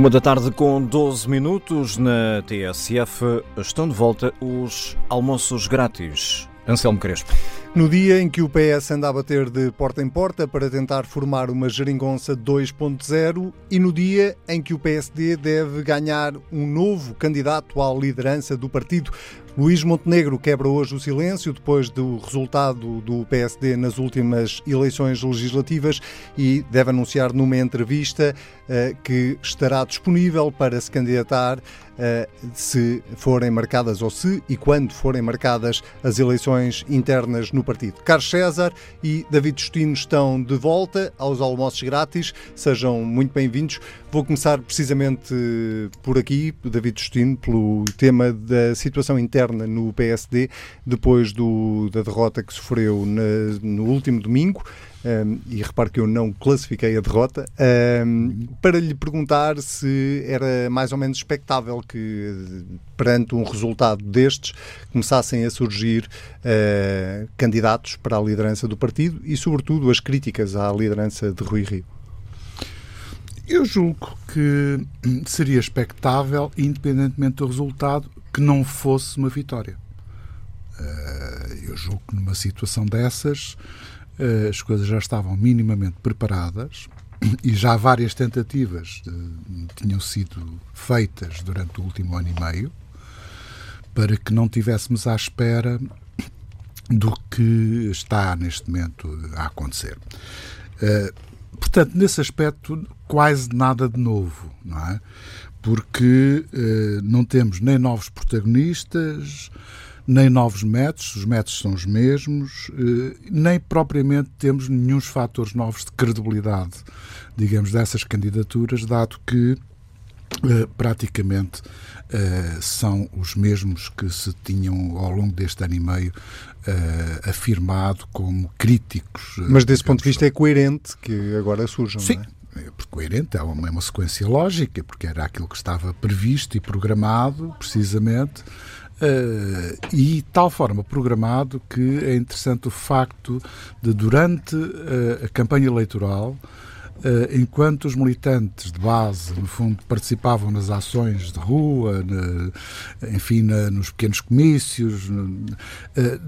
Uma da tarde com 12 minutos na TSF estão de volta os almoços grátis. Anselmo Crespo. No dia em que o PS anda a bater de porta em porta para tentar formar uma geringonça 2.0 e no dia em que o PSD deve ganhar um novo candidato à liderança do partido. Luís Montenegro quebra hoje o silêncio depois do resultado do PSD nas últimas eleições legislativas e deve anunciar numa entrevista uh, que estará disponível para se candidatar se forem marcadas ou se e quando forem marcadas as eleições internas no partido. Carlos César e David Justino estão de volta aos almoços grátis. Sejam muito bem-vindos. Vou começar precisamente por aqui, David Justino, pelo tema da situação interna no PSD, depois do, da derrota que sofreu na, no último domingo. Um, e repare que eu não classifiquei a derrota, um, para lhe perguntar se era mais ou menos expectável que, perante um resultado destes, começassem a surgir uh, candidatos para a liderança do partido e, sobretudo, as críticas à liderança de Rui Rio. Eu julgo que seria expectável, independentemente do resultado, que não fosse uma vitória. Eh, eu julgo que numa situação dessas as coisas já estavam minimamente preparadas e já várias tentativas tinham sido feitas durante o último ano e meio para que não tivéssemos à espera do que está neste momento a acontecer. Uh, Portanto, nesse aspecto, quase nada de novo, não é? Porque eh, não temos nem novos protagonistas, nem novos métodos, os métodos são os mesmos, eh, nem propriamente temos nenhum fatores novos de credibilidade, digamos, dessas candidaturas, dado que eh, praticamente uh, são os mesmos que se tinham ao longo deste ano e meio uh, afirmado como críticos. Mas desse ponto de vista é coerente que agora surjam, Sim. não é? é porque coerente é uma, é uma sequência lógica, porque era aquilo que estava previsto e programado, precisamente, Uh, e tal forma programado que é interessante o facto de, durante uh, a campanha eleitoral, eh, enquanto os militantes de base, no fundo, participavam nas ações de rua, enfim, nos pequenos comícios, eh,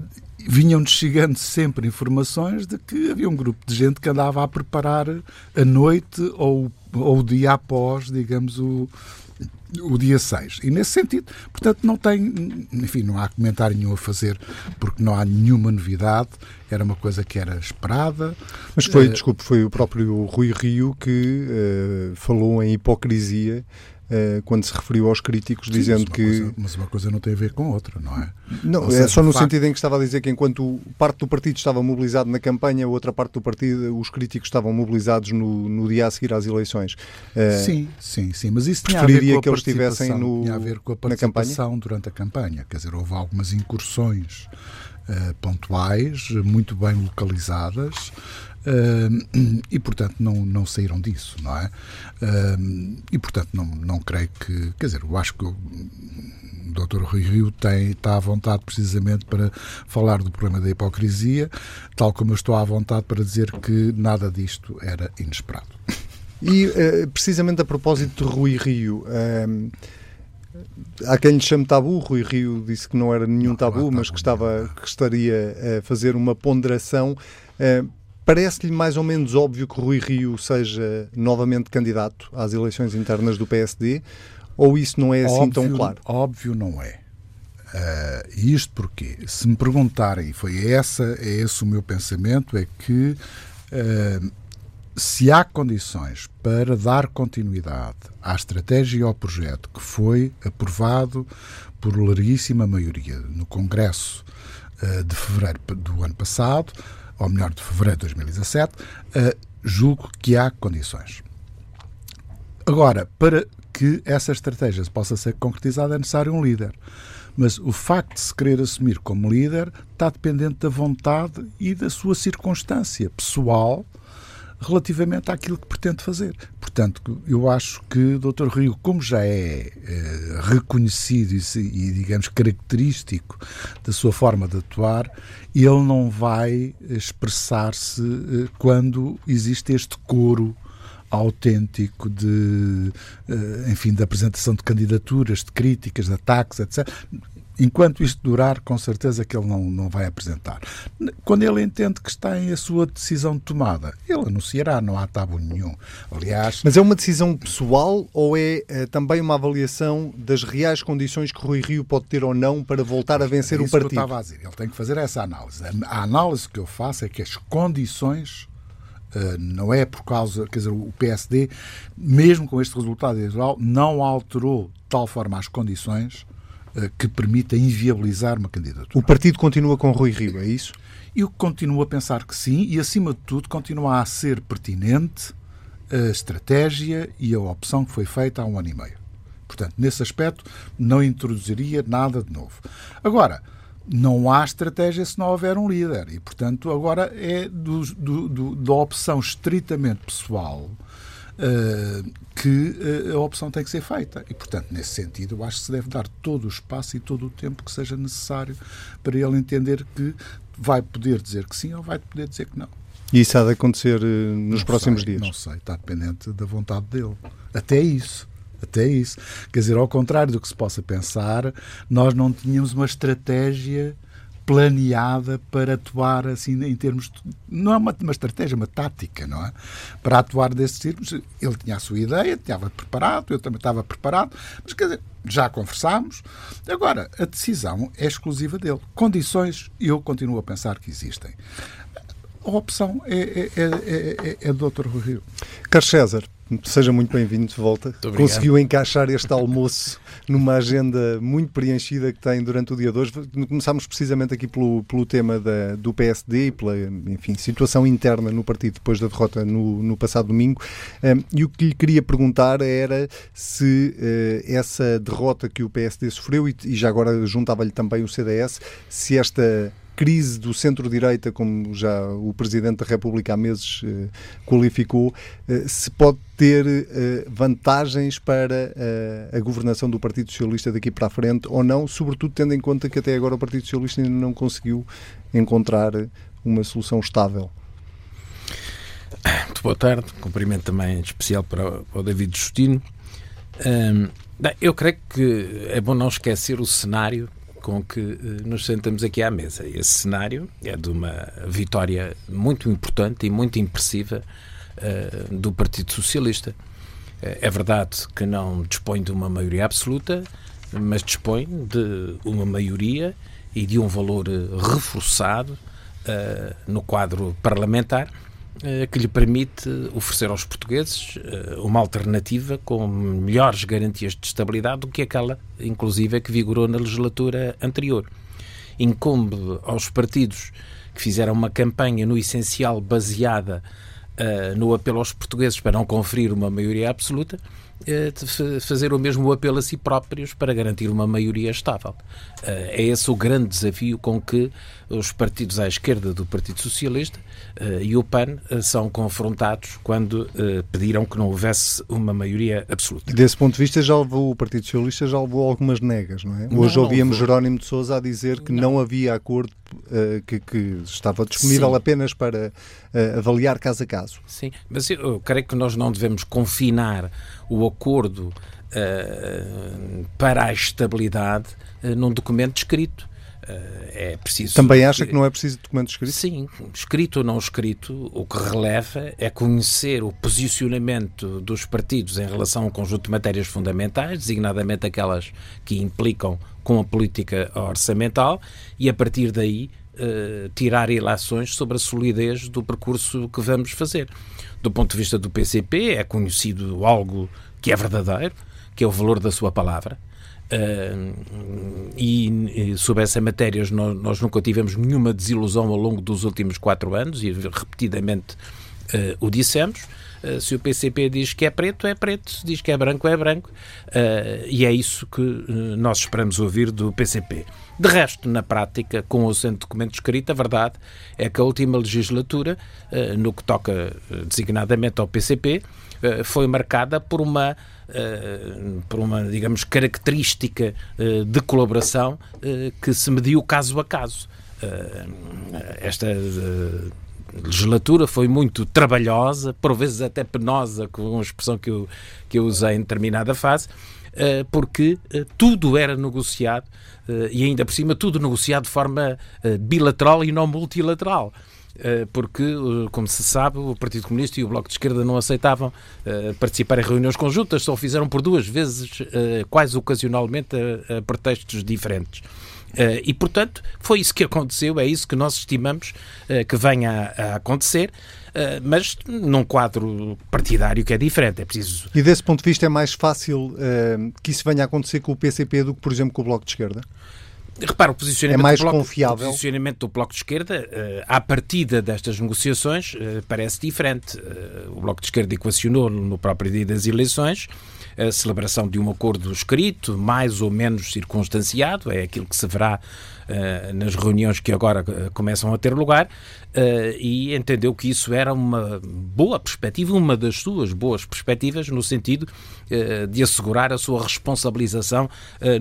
vinham-nos chegando sempre informações de que havia um grupo de gente que andava a preparar a noite ou, ou o dia após, digamos, o, o dia 6. E nesse sentido, portanto, não tem, enfim, não há comentário nenhum a fazer, porque não há nenhuma novidade, era uma coisa que era esperada. Mas foi, uh, desculpe, foi o próprio Rui Rio que uh, falou em hipocrisia eh, quando se referiu aos críticos, Sim, dizendo mas que. Coisa, mas uma coisa não tem a ver com outra, não é? Não, seja, é só no facto... sentido em que estava a dizer que enquanto parte do partido estava mobilizado na campanha, outra parte do partido, os críticos estavam mobilizados no, no dia a seguir às eleições. Uh, sim, sim, sim. Mas isso preferiria que eles estivessem no, tinha a ver com a participação durante a campanha. Quer dizer, houve algumas incursões uh, pontuais, muito bem localizadas. E, portanto, não, não saíram disso, não é? E, portanto, não, não creio que. Quer dizer, eu acho que o Dr. Rui Rio tem, está à vontade precisamente para falar do problema da hipocrisia, tal como eu estou à vontade para dizer que nada disto era inesperado. E, uh, precisamente a propósito de Rui Rio. Há quem lhe chame tabu, Rui Rio disse que não era nenhum não, tabu, mas que, estava, que estaria a fazer uma ponderação. Parece-lhe mais ou menos óbvio que Rui Rio seja novamente candidato às eleições internas do PSD? Ou isso não é assim óbvio, tão claro? Óbvio não é. Uh, isto porque, se me perguntarem, foi essa, é esse o meu pensamento, é que uh, se há condições para dar continuidade à estratégia e ao projeto que foi aprovado por larguíssima maioria no Congresso uh, de fevereiro do ano passado, ou melhor, de fevereiro de 2017, uh, julgo que há condições. Agora, para que essa estratégia possa ser concretizada, é necessário um líder. Mas o facto de se querer assumir como líder está dependente da vontade e da sua circunstância pessoal relativamente àquilo que pretende fazer. Portanto, eu acho que o Dr. Rio, como já é eh, reconhecido e, e, digamos, característico da sua forma de atuar, ele não vai expressar-se eh, quando existe este coro autêntico de, uh, enfim, de apresentação de candidaturas, de críticas, de ataques, etc enquanto isto durar, com certeza que ele não, não vai apresentar. Quando ele entende que está em a sua decisão tomada, ele anunciará, não há tabu nenhum. Aliás. Mas é uma decisão pessoal ou é, é também uma avaliação das reais condições que Rui Rio pode ter ou não para voltar a vencer é o partido? Que eu estava a dizer. Ele tem que fazer essa análise. A análise que eu faço é que as condições Uh, não é por causa, quer dizer, o PSD, mesmo com este resultado eleitoral, não alterou de tal forma as condições que permita inviabilizar uma candidatura. O partido continua com Rui Rio, é isso? Eu continuo a pensar que sim e, acima de tudo, continua a ser pertinente a estratégia e a opção que foi feita há um ano e meio. Portanto, nesse aspecto, não introduziria nada de novo. Agora, não há estratégia se não houver um líder. E, portanto, agora é do, do, do, da opção estritamente pessoal que uh, a opção tem que ser feita. E, portanto, nesse sentido, eu acho que se deve dar todo o espaço e todo o tempo que seja necessário para ele entender que vai poder dizer que sim ou vai poder dizer que não. E isso há de acontecer uh, nos não próximos sei, dias? Não sei, está dependente da vontade dele. Até isso. Até isso. Quer dizer, ao contrário do que se possa pensar, nós não tínhamos uma estratégia planeada para atuar assim em termos de, não é uma, uma estratégia, uma tática, não é? Para atuar desses termos, ele tinha a sua ideia, estava preparado, eu também estava preparado, mas quer dizer, já conversámos. Agora, a decisão é exclusiva dele. Condições, eu continuo a pensar que existem. A opção é, é, é, é, é do Dr. Rui Rio. Carlos César, seja muito bem-vindo de volta. Conseguiu encaixar este almoço numa agenda muito preenchida que tem durante o dia de hoje. Começámos precisamente aqui pelo, pelo tema da, do PSD e pela enfim, situação interna no partido depois da derrota no, no passado domingo. Um, e o que lhe queria perguntar era se uh, essa derrota que o PSD sofreu, e, e já agora juntava-lhe também o CDS, se esta crise do centro-direita, como já o Presidente da República há meses eh, qualificou, eh, se pode ter eh, vantagens para a governação do Partido Socialista daqui para a frente ou não, sobretudo tendo em conta que até agora o Partido Socialista ainda não conseguiu encontrar uma solução estável. Muito boa tarde, cumprimento também especial para o David Justino. eu creio que é bom não esquecer o cenário com que eh, nos sentamos aqui à mesa. Esse cenário é de uma vitória muito importante e muito impressiva uh, do Partido Socialista. Uh, é verdade que não dispõe de uma maioria absoluta, mas dispõe de uma maioria e de um valor reforçado no quadro parlamentar eh, que lhe permite oferecer aos portugueses eh, uma alternativa com melhores garantias de estabilidade do que aquela, inclusive, que vigorou na legislatura anterior. Incumbe aos partidos que fizeram uma campanha, no essencial, baseada uh, no apelo aos portugueses para não conferir uma maioria absoluta, uh, fazer o mesmo apelo a si próprios para garantir uma maioria estável. Uh, é esse o grande desafio com que os partidos à esquerda do Partido Socialista e o PAN são confrontados quando pediram que não houvesse uma maioria absoluta. Desse ponto de vista, já levou, o Partido Socialista já levou algumas negas, não é? Não, Hoje ouvíamos Jerónimo de Sousa a dizer que não, não havia acordo que, que, estava disponível Sim. apenas para avaliar caso a caso. Sim, mas eu creio que nós não devemos confinar o acordo uh, para a estabilidade uh, num documento escrito. Uh, é preciso. Também acha que não é preciso documento escrito? Sim, escrito ou não escrito, o que releva é conhecer o posicionamento dos partidos em relação a um conjunto de matérias fundamentais, designadamente aquelas que implicam com a política orçamental, e a partir daí uh, tirar ilações sobre a solidez do percurso que vamos fazer. Do ponto de vista do PCP, é conhecido algo que é verdadeiro, que é o valor da sua palavra. Uh, e, sobre essa matéria nós, nós, nunca tivemos nenhuma desilusão ao longo dos últimos quatro anos e repetidamente uh, o dissemos. Uh, se o PCP diz que é preto, é preto. Se diz que é branco, é branco. e é isso que nós esperamos ouvir do PCP. De resto, na prática, com o centro documento escrito, a verdade é que a última legislatura, no que toca designadamente ao PCP, foi marcada por uma por uma, digamos, característica uh, de colaboração uh, que se mediu caso a caso. esta legislatura foi muito trabalhosa, por vezes até penosa, com uma expressão que eu, que eu usei em determinada fase, porque tudo era negociado e ainda por cima tudo negociado de forma bilateral e não multilateral porque, como se sabe, o Partido Comunista e o Bloco de Esquerda não aceitavam participar em reuniões conjuntas, só o fizeram por duas vezes, quase ocasionalmente, a pretextos diferentes. Uh, e, portanto, foi isso que aconteceu, é isso que nós estimamos uh, que venha a, a acontecer, uh, mas num quadro partidário que é diferente. É preciso. E desse ponto de vista, é mais fácil que isso venha a acontecer com o PCP do que, por exemplo, com o Bloco de Esquerda? Repara, o posicionamento, é mais do bloco, confiável. Posicionamento do Bloco de Esquerda, uh, à partida destas negociações, uh, parece diferente. Uh, o Bloco de Esquerda equacionou no próprio dia das eleições a celebração de um acordo escrito, mais ou menos circunstanciado, é aquilo que se verá nas reuniões que agora começam a ter lugar, uh, e entendeu que isso era uma boa perspectiva, uma das suas boas perspectivas, no sentido de assegurar a sua responsabilização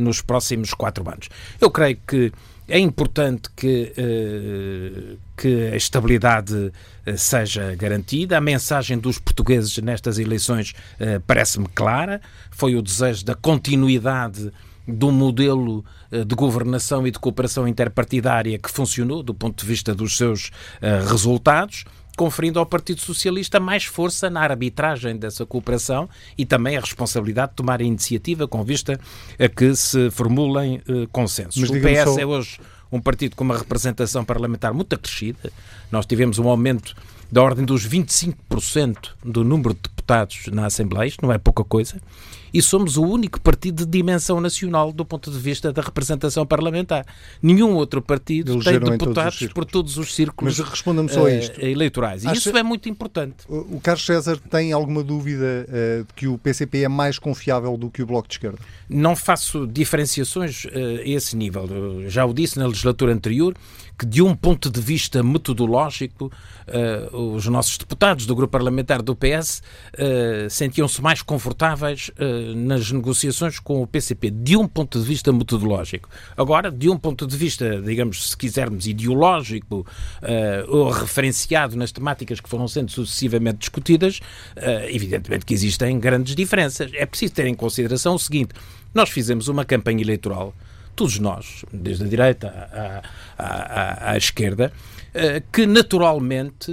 nos próximos quatro anos. Eu creio que é importante que, uh, que a estabilidade uh, seja garantida. A mensagem dos portugueses nestas eleições uh, parece-me clara. Foi o desejo da continuidade do modelo de governação e de cooperação interpartidária que funcionou do ponto de vista dos seus resultados conferindo ao Partido Socialista mais força na arbitragem dessa cooperação e também a responsabilidade de tomar a iniciativa com vista a que se formulem uh, consensos. Mas, o PS só... é hoje um partido com uma representação parlamentar muito acrescida. Nós tivemos um aumento da ordem dos 25% do número de deputados na Assembleia, isto não é pouca coisa, e somos o único partido de dimensão nacional do ponto de vista da representação parlamentar. Nenhum outro partido tem deputados todos por todos os círculos Mas responda-me só eh, isto. eleitorais. E Acha... isso é muito importante. O Carlos César tem alguma dúvida uh, de que o PCP é mais confiável do que o Bloco de Esquerda? Não faço diferenciações uh, a esse nível. Eu já o disse na legislatura anterior, que de um ponto de vista metodológico, uh, os nossos deputados do grupo parlamentar do PS sentiam-se mais confortáveis nas negociações com o PCP de um ponto de vista metodológico. Agora, de um ponto de vista, digamos, se quisermos, ideológico uh, ou referenciado nas temáticas que foram sendo sucessivamente discutidas, uh, evidentemente que existem grandes diferenças. É preciso ter em consideração o seguinte: nós fizemos uma campanha eleitoral todos nós, desde a direita à, à, à, à esquerda, eh, que naturalmente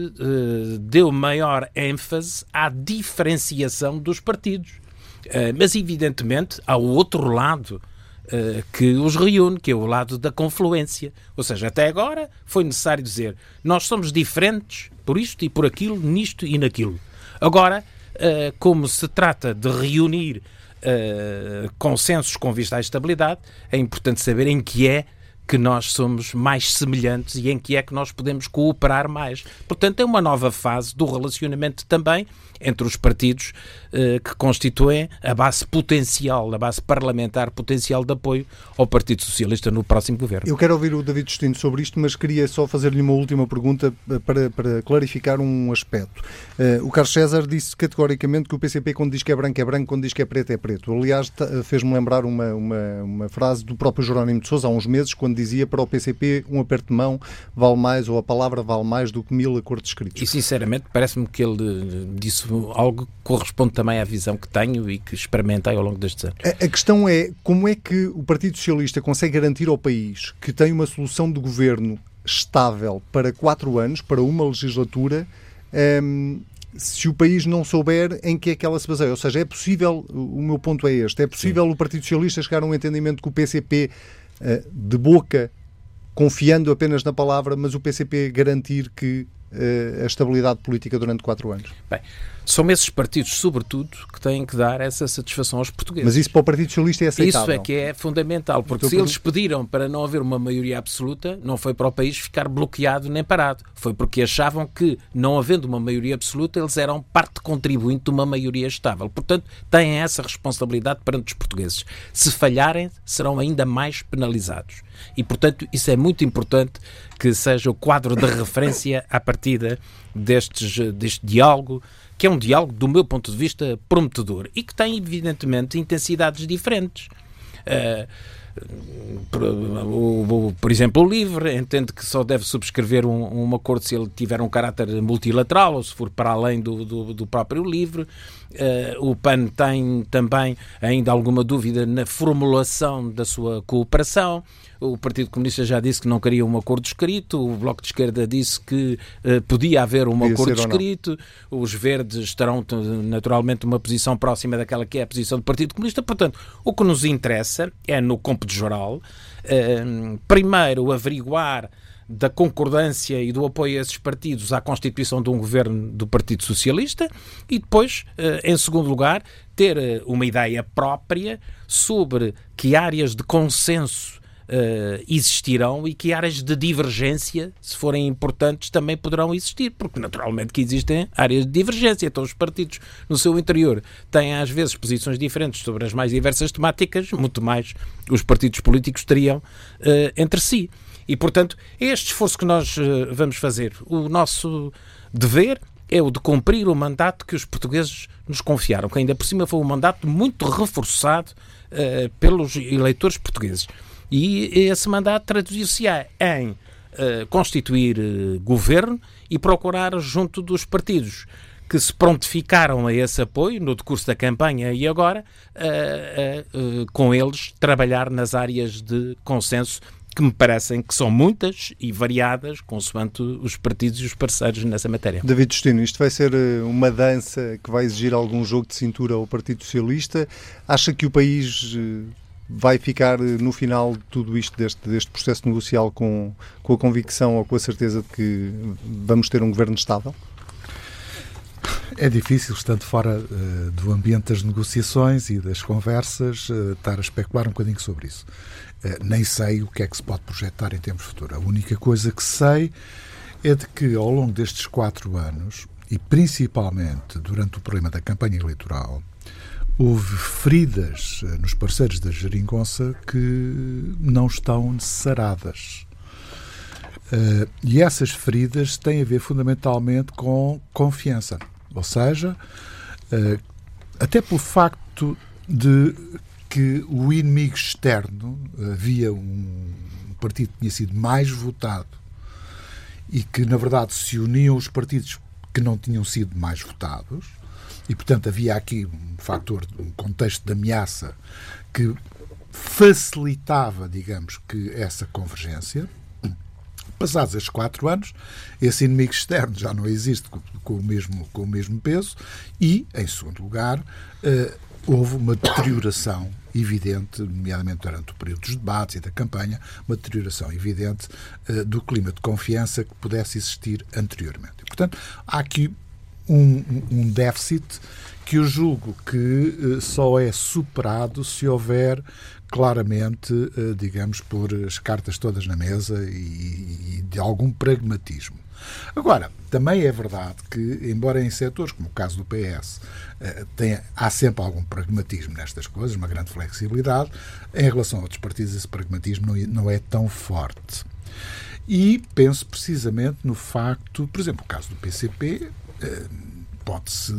deu maior ênfase à diferenciação dos partidos. Eh, mas, evidentemente, há o outro lado uh, que os reúne, que é o lado da confluência. Ou seja, até agora foi necessário dizer nós somos diferentes por isto e por aquilo, nisto e naquilo. Agora, uh, como se trata de reunir consensos com vista à estabilidade, é importante saber em que é que nós somos mais semelhantes e em que é que nós podemos cooperar mais. Portanto, é uma nova fase do relacionamento também entre os partidos eh, que constituem a base potencial, a base parlamentar potencial de apoio ao Partido Socialista no próximo governo. Eu quero ouvir o David Justino sobre isto, mas queria só fazer-lhe uma última pergunta eh, para, para clarificar um aspecto. Uh, o Carlos César disse categoricamente que o PCP, quando diz que é branco, é branco, quando diz que é preto, é preto. Aliás, fez-me lembrar uma, uma, uma, frase do próprio Jerónimo de Sousa há uns meses, quando dizia para o PCP um aperto de mão vale mais, ou a palavra vale mais do que mil acordos escritos. E sinceramente, parece-me que ele disse algo que corresponde também à visão que tenho e que experimentei ao longo destes anos. A, a questão é como é que o Partido Socialista consegue garantir ao país que tem uma solução de governo estável para quatro anos, para uma legislatura, um, se o país não souber em que é que ela se baseia. Ou seja, é possível, o meu ponto é este, é possível Sim. o Partido Socialista chegar a um entendimento com o PCP de boca, confiando apenas na palavra, mas o PCP garantir que uh, a estabilidade política durante quatro anos. Bem, são esses partidos, sobretudo, que têm que dar essa satisfação aos portugueses. Mas isso para o Partido Socialista é aceitável? Isso é que é fundamental, porque então, se eles pediram para não haver uma maioria absoluta, não foi para o país ficar bloqueado nem parado. Foi porque achavam que, não havendo uma maioria absoluta, eles eram parte contribuinte de uma maioria estável. Portanto, têm essa responsabilidade perante os portugueses. Se falharem, serão ainda mais penalizados. E, portanto, isso é muito importante que seja o quadro de referência à partida destes, deste diálogo que é um diálogo, do meu ponto de vista, prometedor e que tem, evidentemente, intensidades diferentes. Uh, por, por exemplo, o LIVRE entende que só deve subscrever um, um, acordo se ele tiver um caráter multilateral ou se for para além do, do, do próprio LIVRE. Uh, o PAN tem também ainda alguma dúvida na formulação da sua cooperação. O Partido Comunista já disse que não queria um acordo escrito, o Bloco de Esquerda disse que uh, podia haver um podia acordo escrito, os Verdes terão naturalmente uma posição próxima daquela que é a posição do Partido Comunista. Portanto, o que nos interessa é, no campo de geral, uh, primeiro averiguar da concordância e do apoio a esses partidos à constituição de um governo do Partido Socialista e depois, eh, em segundo lugar, ter uma ideia própria sobre que áreas de consenso uh, existirão e que áreas de divergência, se forem importantes, também poderão existir, porque naturalmente que existem áreas de divergência. Então os partidos no seu interior têm às vezes posições diferentes sobre as mais diversas temáticas, muito mais os partidos políticos teriam uh, entre si. E, portanto, é este esforço que nós uh, vamos fazer. O nosso dever é o de cumprir o mandato que os portugueses nos confiaram, que ainda por cima foi um mandato muito reforçado uh, pelos eleitores portugueses. E esse mandato traduziu-se-á em uh, constituir uh, governo e procurar, junto dos partidos que se prontificaram a esse apoio no decurso da campanha e agora, uh, com eles, trabalhar nas áreas de consenso que me parecem que são muitas e variadas, consoante os partidos e os parceiros nessa matéria. David Justino, isto vai ser uma dança que vai exigir algum jogo de cintura ao Partido Socialista. Acha que o país vai ficar eh, no final de tudo isto, deste, deste processo negocial, com, com a convicção ou com a certeza de que vamos ter um governo estável? É difícil, estando fora uh, do ambiente das negociações e das conversas, uh, estar a especular um bocadinho sobre isso. Uh, nem sei o que é que se pode projetar em termos futuros. A única coisa que sei é de que, ao longo destes quatro anos, e principalmente durante o problema da campanha eleitoral, houve feridas eh, nos parceiros da Jeringonça que não estão saradas. Uh, e essas feridas têm a ver fundamentalmente com confiança. Ou seja, uh, até pelo facto de que o inimigo externo havia um partido que tinha sido mais votado e que, na verdade, se uniam os partidos que não tinham sido mais votados, e, portanto, havia aqui um fator, um contexto de ameaça que facilitava, digamos, que essa convergência. Passados estes quatro anos, esse inimigo externo já não existe com, o, mesmo, com o mesmo peso e, em segundo lugar, uh, houve uma deterioração evidente, nomeadamente durante o período dos debates e da campanha, uma deterioração evidente uh, do clima de confiança que pudesse existir anteriormente. Portanto, há aqui um, um déficit que eu julgo que uh, só é superado se houver claramente, uh, digamos, pôr as cartas todas na mesa e, e, de algum pragmatismo. Agora, também é verdade que, embora em setores como o caso do PS, eh, tenha, há sempre algum pragmatismo nestas coisas, uma grande flexibilidade, em relação a outros partidos esse pragmatismo não, é tão forte. E penso precisamente no facto, por exemplo, o caso do PCP, eh, pode-se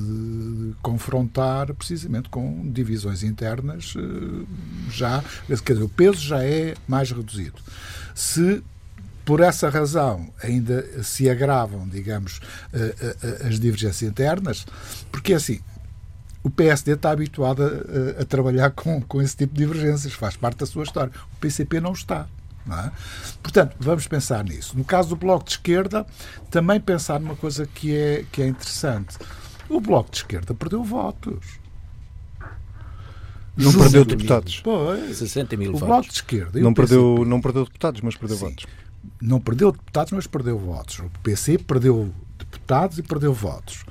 confrontar precisamente com divisões internas eh, já, quer dizer, o peso já é mais reduzido. Se por essa razão ainda se agravam, digamos, eh, as divergências internas, porque assim, o PSD está habituado a, a, trabalhar com, com esse tipo de divergências, faz parte da sua história. O PCP não está. É? Portanto, vamos pensar nisso. No caso do Bloco de Esquerda, também pensar numa coisa que é, que é interessante. O Bloco de Esquerda perdeu votos. Não perdeu deputados. Pois. 60 mil o votos. Bloco de Esquerda. Não perdeu, não perdeu deputados, mas perdeu Sim. votos. Não perdeu deputados, mas perdeu votos. O PC perdeu deputados e perdeu votos.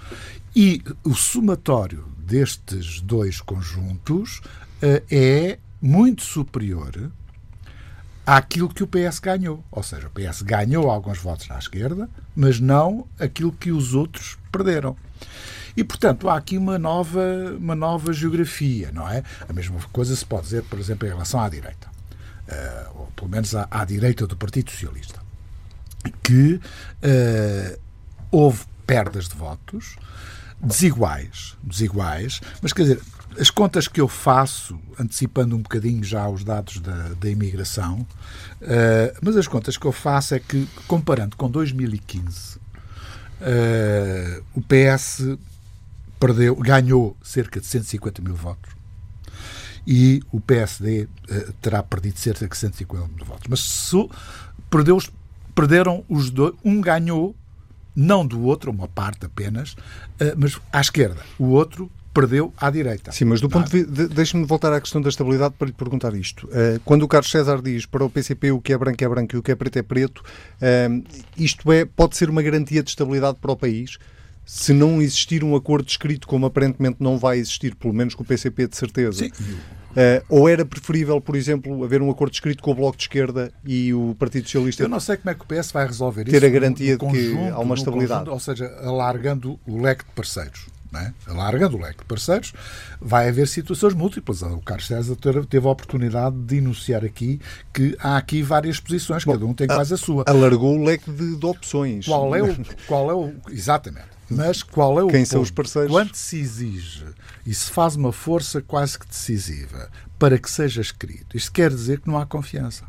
E o somatório destes dois conjuntos uh, é muito superior àquilo que o PS ganhou. Ou seja, o PS ganhou alguns votos à esquerda, mas não aquilo que os outros perderam. E, portanto, há aqui uma nova, uma nova geografia, não é? A mesma coisa se pode dizer, por exemplo, em relação à direita. Uh, ou pelo menos à, à, direita do Partido Socialista. Que uh, houve perdas de votos, desiguais, desiguais, mas quer dizer, as contas que eu faço, antecipando um bocadinho já os dados da, da imigração, uh, mas as contas que eu faço é que, comparando com 2015, uh, eh, o PS perdeu, ganhou cerca de 150 mil votos e o PSD uh, eh, terá perdido cerca de 150 mil votos. Mas se, perdeu, perderam os dois, um ganhou, não do outro, uma parte apenas, mas à esquerda. O outro perdeu à direita. Sim, mas do ponto de vista. Deixe-me voltar à questão da estabilidade para lhe perguntar isto. Uh, quando o Carlos César diz para o PCP o que é branco é branco e o que é preto é preto, uh, isto é, pode ser uma garantia de estabilidade para o país? Se não existir um acordo escrito, como aparentemente não vai existir, pelo menos com o PCP de certeza. Sim. Uh, ou era preferível, por exemplo, haver um acordo escrito com o Bloco de Esquerda e o Partido Socialista? Eu não sei como é que o PS vai resolver ter isso. Ter a garantia no, no de que há uma estabilidade. Conjunto, ou seja, alargando o leque de parceiros é? alargando o leque de parceiros, vai haver situações múltiplas. O Carlos César teve a oportunidade de enunciar aqui que há aqui várias posições, Bom, cada um tem quase a sua. Alargou o leque de, de opções. Qual é o. Qual é o exatamente. Mas qual é o Quem ponto? são os parceiros? Quando se exige e se faz uma força quase que decisiva para que seja escrito, isto quer dizer que não há confiança.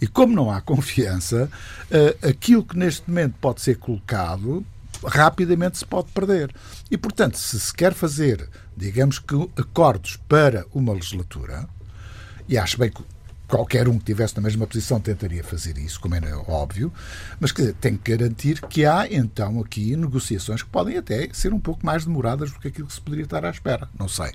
E como não há confiança, eh, aquilo que neste momento pode ser colocado rapidamente se pode perder. E, portanto, se se quer fazer, digamos que, acordos para uma legislatura, e acho bem que qualquer um que estivesse na mesma posição tentaria fazer isso, como era óbvio, mas quer dizer, tem que garantir que há então aqui negociações que podem até ser um pouco mais demoradas do que aquilo que se poderia estar à espera. Não sei.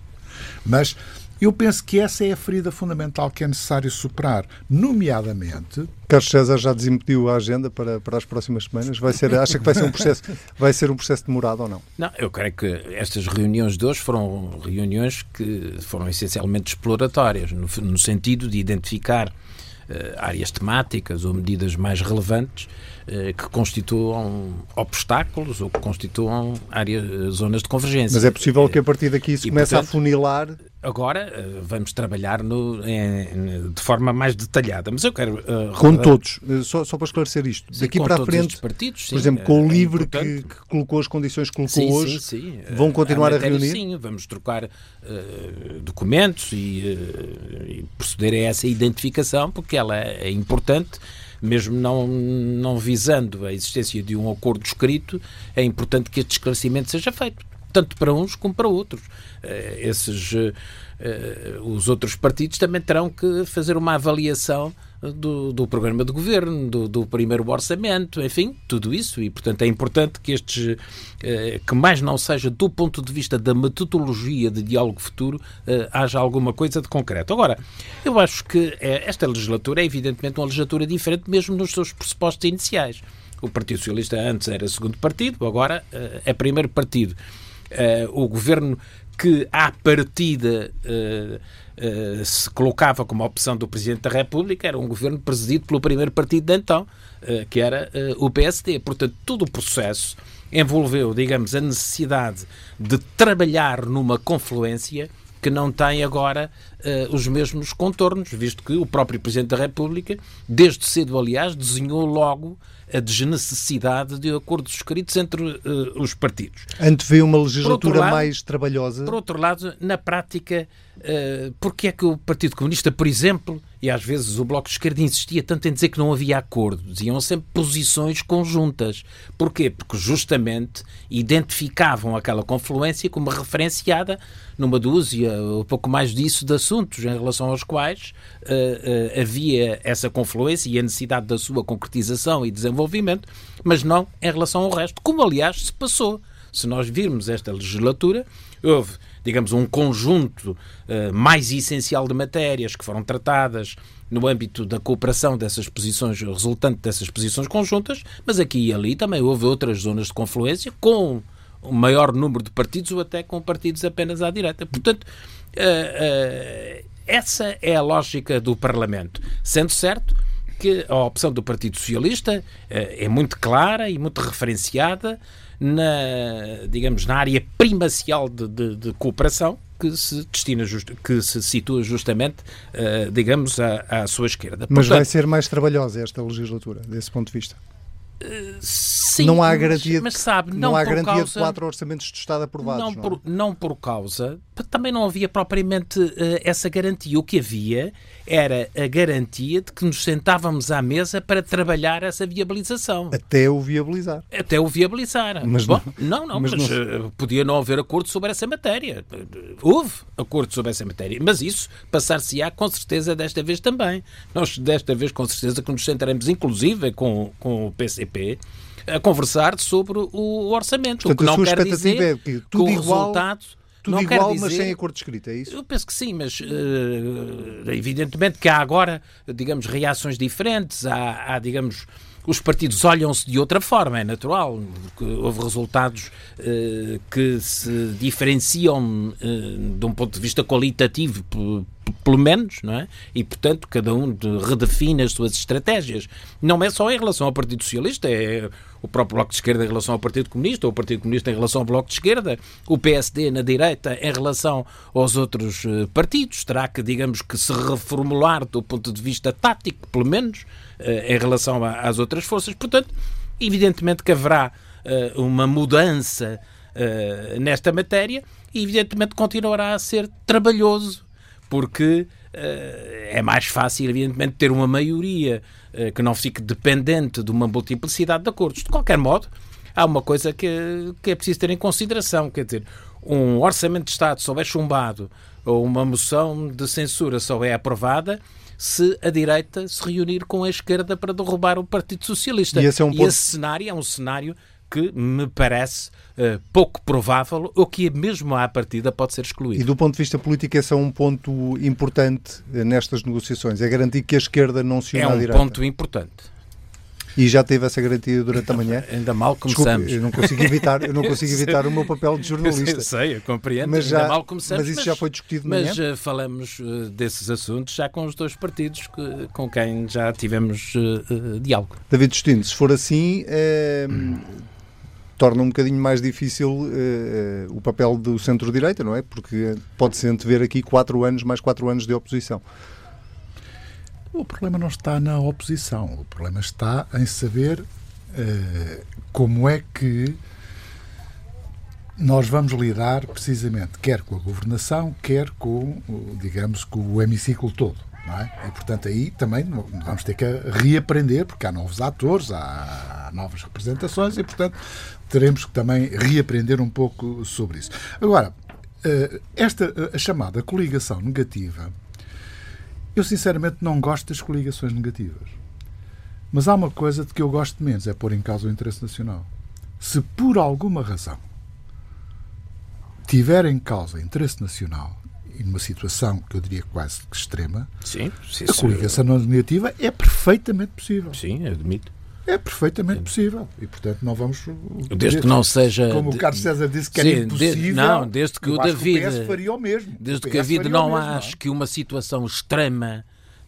Mas eu penso que essa é a ferida fundamental que é necessário superar, nomeadamente. Carlos César já desimpediu a agenda para, para as próximas semanas. Vai ser, acha que vai ser um processo, vai ser um processo demorado ou não? Não, eu creio que estas reuniões de hoje foram reuniões que foram essencialmente exploratórias, no, no sentido de identificar uh, áreas temáticas ou medidas mais relevantes uh, que constituam obstáculos ou que constituam áreas, zonas de convergência. Mas é possível que a partir daqui se comece a funilar Agora uh, vamos trabalhar no, em, de forma mais detalhada, mas eu quero. Uh, com todos, uh, só, só para esclarecer isto, sim, daqui para a frente, partidos, por exemplo, com o é LIVRE que, que, colocou as condições que colocou sim, hoje, sim, vão continuar a, matéria, a, reunir? Sim, vamos trocar documentos e, e proceder a essa identificação, porque ela é, é importante mesmo não, não visando a existência de um acordo escrito, é importante que este esclarecimento seja feito tanto para uns como para outros. Eh, esses, eh, eh, os outros partidos também terão que fazer uma avaliação do, do programa de governo, do, do, primeiro orçamento, enfim, tudo isso. E, portanto, é importante que estes, que mais não seja do ponto de vista da metodologia de diálogo futuro, haja alguma coisa de concreto. Agora, eu acho que esta legislatura é evidentemente uma legislatura diferente, mesmo nos seus pressupostos iniciais. O Partido Socialista antes era segundo partido, agora é primeiro partido o governo que, à partida, uh, uh, se colocava como opção do Presidente da República era um governo presidido pelo primeiro partido de então, que era o PSD. Portanto, todo o processo envolveu, digamos, a necessidade de trabalhar numa confluência que não tem agora uh, os mesmos contornos, visto que o próprio Presidente da República, desde cedo, aliás, desenhou logo a desnecessidade de acordos escritos entre uh, os partidos. Antevê uma legislatura lado, mais trabalhosa? Por outro lado, na prática, uh, porque é que o Partido Comunista, por exemplo, e às vezes o Bloco de Esquerda insistia tanto em dizer que não havia acordo, diziam sempre posições conjuntas. Porquê? Porque justamente identificavam aquela confluência como referenciada numa dúzia, ou pouco mais disso, de assuntos em relação aos quais uh, uh, havia essa confluência e a necessidade da sua concretização e desenvolvimento, mas não em relação ao resto, como aliás se passou. Se nós virmos esta legislatura, houve, digamos, um conjunto uh, mais essencial de matérias que foram tratadas no âmbito da cooperação dessas posições, resultante dessas posições conjuntas, mas aqui e ali também houve outras zonas de confluência com um maior número de partidos ou até com partidos apenas à direita. Portanto, uh, uh, essa é a lógica do Parlamento. Sendo certo que a opção do Partido Socialista é muito clara e muito referenciada na, digamos, na área primacial de, de, de cooperação que se destina que se situa justamente, uh, digamos, à, à, sua esquerda. Mas Portanto, vai ser mais trabalhosa esta legislatura, desse ponto de vista? Sim, não há garantia, mas, mas sabe, não, não há garantia causa, de quatro orçamentos de Estado aprovados. Não, não, por, não por causa, também não havia propriamente uh, essa garantia. O que havia era a garantia de que nos sentávamos à mesa para trabalhar essa viabilização. Até o viabilizar. Até o viabilizar. Mas Bom, não, não, mas, mas não... Uh, podia não haver acordo sobre essa matéria. Houve acordo sobre essa matéria, mas isso passar-se-á com certeza desta vez também. Nós desta vez com certeza que nos sentaremos inclusive com, com o PCP a conversar sobre o orçamento. Portanto, o que não quer dizer é que tudo que o igual, resultado tudo não igual, dizer... mas sem acordo escrito, é isso? Eu penso que sim, mas uh, evidentemente que há agora, digamos, reações diferentes, há, há digamos, os partidos olham-se de outra forma, é natural. Houve resultados uh, que se diferenciam uh, de um ponto de vista qualitativo, pelo menos, não é? E, portanto, cada um redefine as suas estratégias. Não é só em relação ao Partido Socialista, é o próprio Bloco de Esquerda em relação ao Partido Comunista, o Partido Comunista em relação ao Bloco de Esquerda, o PSD na direita em relação aos outros uh, partidos. Terá que, digamos, que se reformular do ponto de vista tático, pelo menos, em relação às outras forças. Portanto, evidentemente que haverá uh, uma mudança nesta matéria e, evidentemente, continuará a ser trabalhoso, porque uh, é mais fácil, evidentemente, ter uma maioria que não fique dependente de uma multiplicidade de acordos. De qualquer modo, há uma coisa que, que é preciso ter em consideração, quer dizer, um orçamento de Estado só é chumbado ou uma moção de censura só é aprovada se a direita se reunir com a esquerda para derrubar o Partido Socialista. E esse, é um e ponto... esse cenário é um cenário que me parece uh, pouco provável ou que mesmo à partida pode ser excluído. E do ponto de vista político esse é um ponto importante eh, nestas negociações, é garantir que a esquerda não se une é à um direita. É um ponto importante. E já teve essa garantia durante a manhã. Ainda mal começamos. Desculpe, eu não consigo evitar, eu não consigo evitar o meu papel de jornalista. Eu sei, eu compreendo. Mas, já, Ainda mal começamos, mas isso mas, já foi discutido de manhã. Mas uh, falamos uh, desses assuntos já com os dois partidos que, com quem já tivemos uh, diálogo. David Justino, se for assim, torna um bocadinho mais difícil o papel do centro-direita, não é? Porque pode-se antever aqui quatro anos, mais quatro anos de oposição. O problema não está na oposição, o problema está em saber uh, como é que nós vamos lidar precisamente quer com a governação, quer com, digamos, com o hemiciclo todo. É? E, portanto, aí também vamos ter que reaprender, porque há novos atores, há novas representações e, portanto, teremos que também reaprender um pouco sobre isso. Agora, eh, esta a chamada coligação negativa eu, sinceramente, não gosto das coligações negativas. Mas há uma coisa de que eu gosto menos, é pôr em causa o interesse nacional. Se por alguma razão tiver em causa interesse nacional, e numa situação que eu diria quase extrema, sim, sim, a coligação não negativa é perfeitamente possível. Sim, admito. É perfeitamente possível. E, portanto, não vamos. Desde que não seja. Como o Carlos César disse que Sim, era impossível. De, não, desde que o David. Que o PS faria o mesmo. Desde o que David não acha é? que uma situação extrema.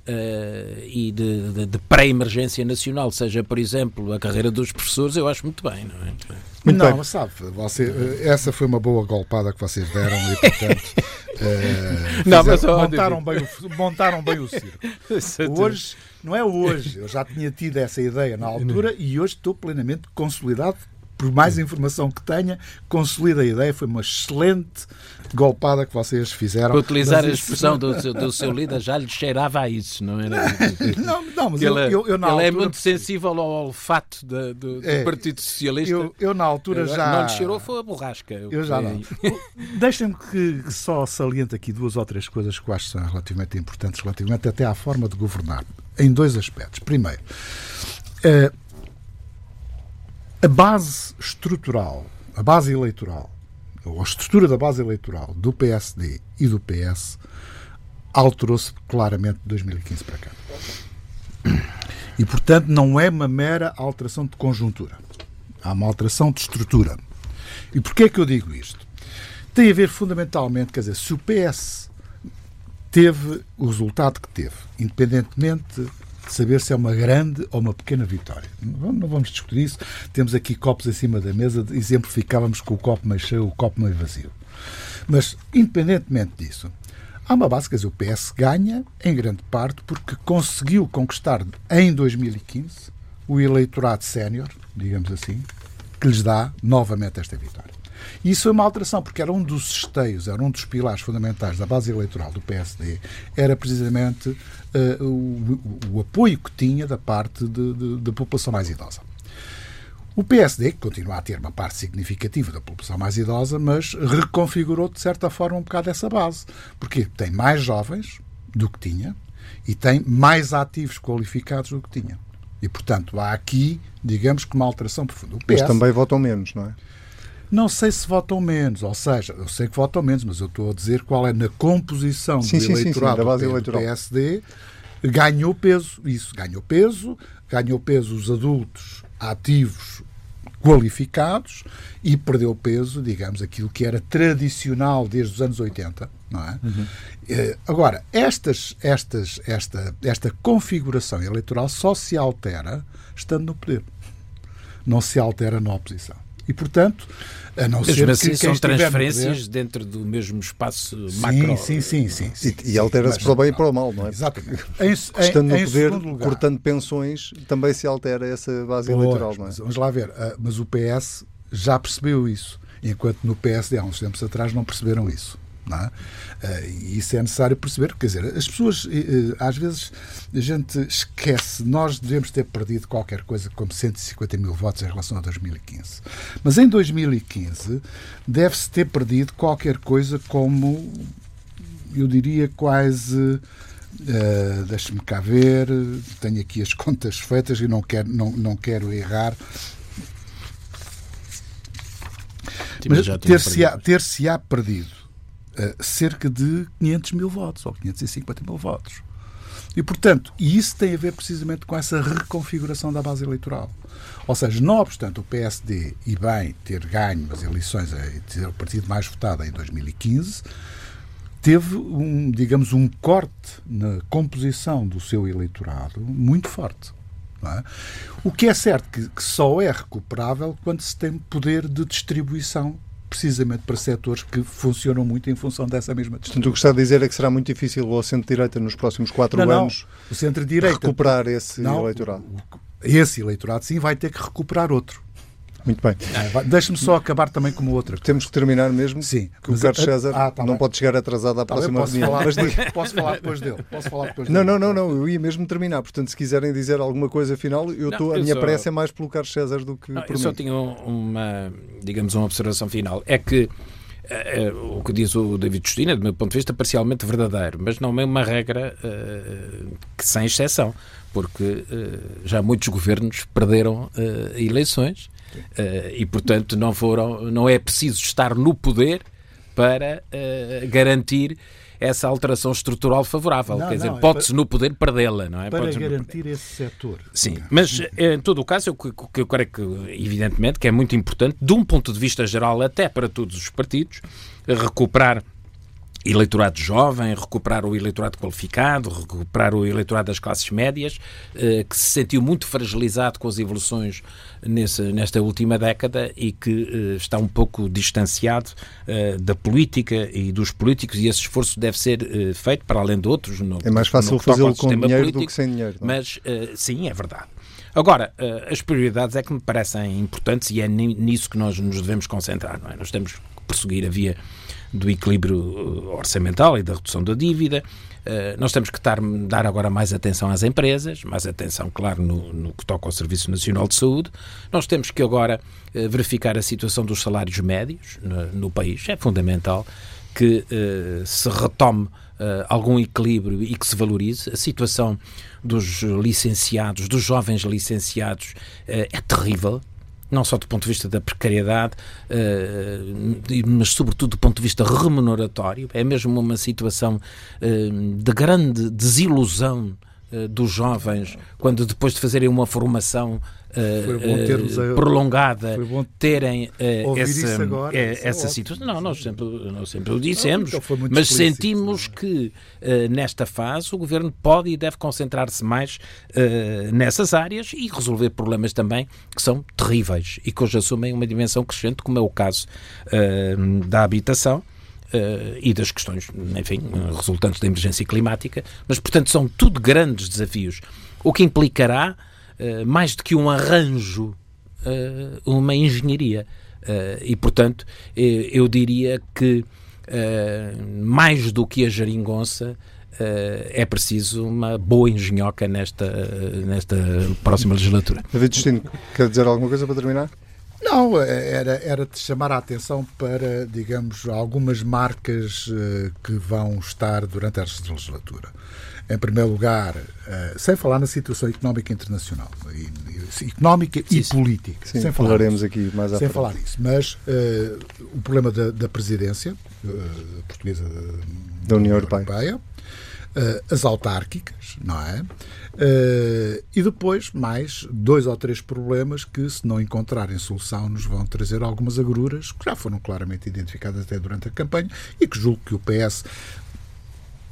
Uh, e de, de, de pré-emergência nacional, seja, por exemplo, a carreira dos professores, eu acho muito bem, não é? Muito não, bem. sabe, você, eh, essa foi uma boa golpada que vocês deram e, portanto, uh, não, mas, montaram, bem o, montaram bem o circo. Hoje não é hoje. Eu já tinha tido essa ideia na altura e hoje estou plenamente consolidado. Por mais informação que tenha, consolida a ideia. Foi uma excelente golpada que vocês fizeram. Para utilizar a expressão do, do, seu líder, já lhe cheirava a isso, não era? não, não, mas ele, eu, eu, eu na ele altura... é muito sensível ao olfato do, do, do é, Partido Socialista. Eu, eu na altura já. Não lhe cheirou, foi a borrasca. Eu já não. Deixem-me que só saliente aqui duas ou três coisas que eu acho são relativamente importantes, relativamente até à forma de governar em dois aspectos. Primeiro, eh, a base estrutural, a base eleitoral, ou a estrutura da base eleitoral do PSD e do PS alterou-se claramente de 2015 para cá. E, portanto, não é uma mera alteração de conjuntura. Há uma alteração de estrutura. E porquê é que eu digo isto? Tem a ver fundamentalmente, quer dizer, se o PS teve o resultado que teve, independentemente de saber se é uma grande ou uma pequena vitória. Não vamos discutir isso. Temos aqui copos em cima da mesa, exemplificávamos com o copo meio cheio, o copo meio vazio. Mas, independentemente disso, há uma base, quer dizer, o PS ganha, em grande parte, porque conseguiu conquistar em 2015 o eleitorado sénior, digamos assim, que lhes dá novamente esta vitória. E isso foi uma alteração, porque era um dos esteios, era um dos pilares fundamentais da base eleitoral do PSD, era precisamente uh, o, o, apoio que tinha da parte da população mais idosa. O PSD, que continua a ter uma parte significativa da população mais idosa, mas reconfigurou de certa forma um bocado essa base. Porque tem mais jovens do que tinha e tem mais ativos qualificados do que tinha. E, portanto, há aqui, digamos que uma alteração profunda. O PS, mas também votam menos, não é? Não sei se votam menos, ou seja, eu sei que votam menos, mas eu estou a dizer qual é na composição sim, do sim, eleitorado sim, sim, do eleitoral. PSD, ganhou peso. Isso, ganhou peso, ganhou peso os adultos ativos qualificados e perdeu peso, digamos, aquilo que era tradicional desde os anos 80, não é? Uhum. Agora, estas, estas, esta, esta configuração eleitoral só se altera estando no poder. Não se altera na oposição. E, portanto, a não Mesmo ser assim, que são poder... dentro do mesmo espaço macro. Sim, sim, sim. sim, E, e altera-se para o bem e para o mal, não é? Exatamente. Em, Estando em, no poder, cortando pensões, também se altera essa base pois, eleitoral, não é? Mas, vamos lá ver. Ah, mas o PS já percebeu isso, enquanto no PSD, há uns tempos atrás, não perceberam isso. É? Uh, e isso é necessário perceber, quer dizer, as pessoas, uh, às vezes, a gente esquece, nós devemos ter perdido qualquer coisa como 150 mil votos em relação a 2015. Mas em 2015 deve-se ter perdido qualquer coisa como, eu diria, quase. Uh, Deixe-me cá ver, tenho aqui as contas feitas e não quero, não, não quero errar. Mas ter-se-á ter perdido cerca de 500 mil votos ou 550 mil votos. E, portanto, e isso tem a ver precisamente com essa reconfiguração da base eleitoral. Ou seja, não obstante o PSD e bem ter ganho as eleições e ter o partido mais votado em 2015, teve um, digamos, um corte na composição do seu eleitorado muito forte. É? O que é certo que, que só é recuperável quando se tem poder de distribuição precisamente para setores que funcionam muito em função dessa mesma distribuição. Portanto, o que está a dizer é que será muito difícil ao centro-direita nos próximos quatro não, anos não. Recuperar esse não, eleitorado. Esse eleitorado, sim, vai ter que recuperar outro. Muito bem. Ah, Deixe-me só acabar também com uma outra. Temos que terminar mesmo. Sim. Que o Carlos César ah, tá não bem. pode chegar atrasado à tá próxima posso reunião. Falar, mas posso falar depois dele. Posso falar depois não, dele. não, não, não. Eu ia mesmo terminar. Portanto, se quiserem dizer alguma coisa final, eu tô, a minha só... pressa é mais pelo Carlos César do que não, por eu mim. só tinha uma, digamos, uma observação final. É que Uh, o que diz o David Justina, do meu ponto de vista, parcialmente verdadeiro, mas não é uma regra uh, que sem exceção, porque uh, já muitos governos perderam eleições e, portanto, não foram, não é preciso estar no poder para garantir essa alteração estrutural favorável. Não, Quer dizer, pode-se no poder perdê-la, não é? Para garantir esse setor. Sim, mas em todo o caso, o que eu creio que, evidentemente, que é muito importante, de um ponto de vista geral, até para todos os partidos, recuperar eleitorado jovem, recuperar o eleitorado qualificado, recuperar o eleitorado das classes médias, eh, que se sentiu muito fragilizado com as evoluções nesse, nesta última década e que eh, está um pouco distanciado eh, da política e dos políticos e esse esforço deve ser feito para além de outros. No, é mais fácil fazê-lo com dinheiro político, do que sem dinheiro. Não? É? Mas sim, é verdade. Agora, as prioridades é que me parecem importantes e é nisso que nós nos devemos concentrar, não é? Nós temos que perseguir a via do equilíbrio uh, orçamental e da redução da dívida. Uh, nós temos que dar, agora mais atenção às empresas, mais atenção, claro, no, no, que toca ao Serviço Nacional de Saúde. Nós temos que agora uh, verificar a situação dos salários médios no, no país. É fundamental que se retome algum equilíbrio e que se valorize. A situação dos licenciados, dos jovens licenciados, é terrível não só do ponto de vista da precariedade, uh, mas sobretudo do ponto de vista remuneratório. É mesmo uma situação uh, de grande desilusão dos jovens quando depois de fazerem uma formação uh, prolongada terem uh, essa, agora, é essa situação. Não, nós sempre, nós sempre o dissemos, não, então mas sentimos que nesta fase o governo pode e deve concentrar-se mais nessas áreas e resolver problemas também que são terríveis e que hoje assumem uma dimensão crescente, como é o caso da habitação. Uh, e das questões, enfim, resultantes da emergência climática, mas, portanto, são tudo grandes desafios, o que implicará eh, mais do que um arranjo uma engenharia. e, portanto, eu diria que mais do que a geringonça, é preciso uma boa engenhoca nesta, nesta próxima legislatura. David Destino, quer dizer alguma coisa para terminar? Não, era, era de chamar a atenção para, digamos, algumas marcas uh, que vão estar durante esta legislatura. Em primeiro lugar, uh, sem falar na situação económica internacional, económica sim, e política. Sim, sem falaremos aqui mais à Sem frente. falar isso. Mas uh, o problema da, da presidência portuguesa da União Europeia, Europeia as autárquicas, não é? Uh, e depois, mais dois ou três problemas que, se não encontrarem solução, nos vão trazer algumas agruras que já foram claramente identificadas até durante a campanha e que julgo que o PS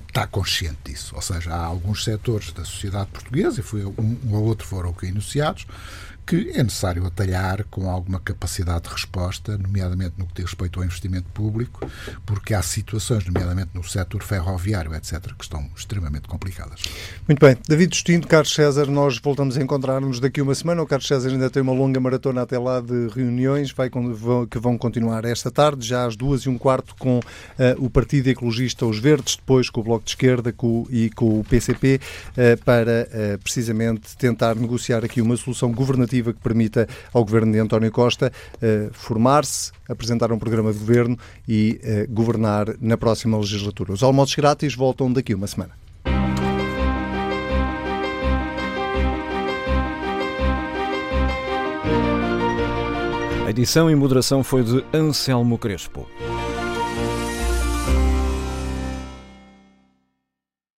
está consciente disso. Ou seja, há alguns setores da sociedade portuguesa, e foi um, um ou outro foram que enunciados, que é necessário atalhar com alguma capacidade de resposta, nomeadamente no que diz respeito ao investimento público, porque há situações, nomeadamente no setor ferroviário, etc., que estão extremamente complicadas. Muito bem. David Justino, Carlos César, nós voltamos a encontrar-nos daqui uma semana. O Carlos César ainda tem uma longa maratona até lá de reuniões vai, que vão continuar esta tarde, já às duas e um quarto, com uh, o Partido Ecologista Os Verdes, depois com o Bloco de Esquerda com, e com o PCP, uh, eh, para uh, precisamente tentar negociar aqui uma solução governativa que permita ao governo de António Costa uh, formar-se, apresentar um programa de governo e uh, governar na próxima legislatura. Os almoços grátis voltam daqui uma semana. A edição e moderação foi de Anselmo Crespo.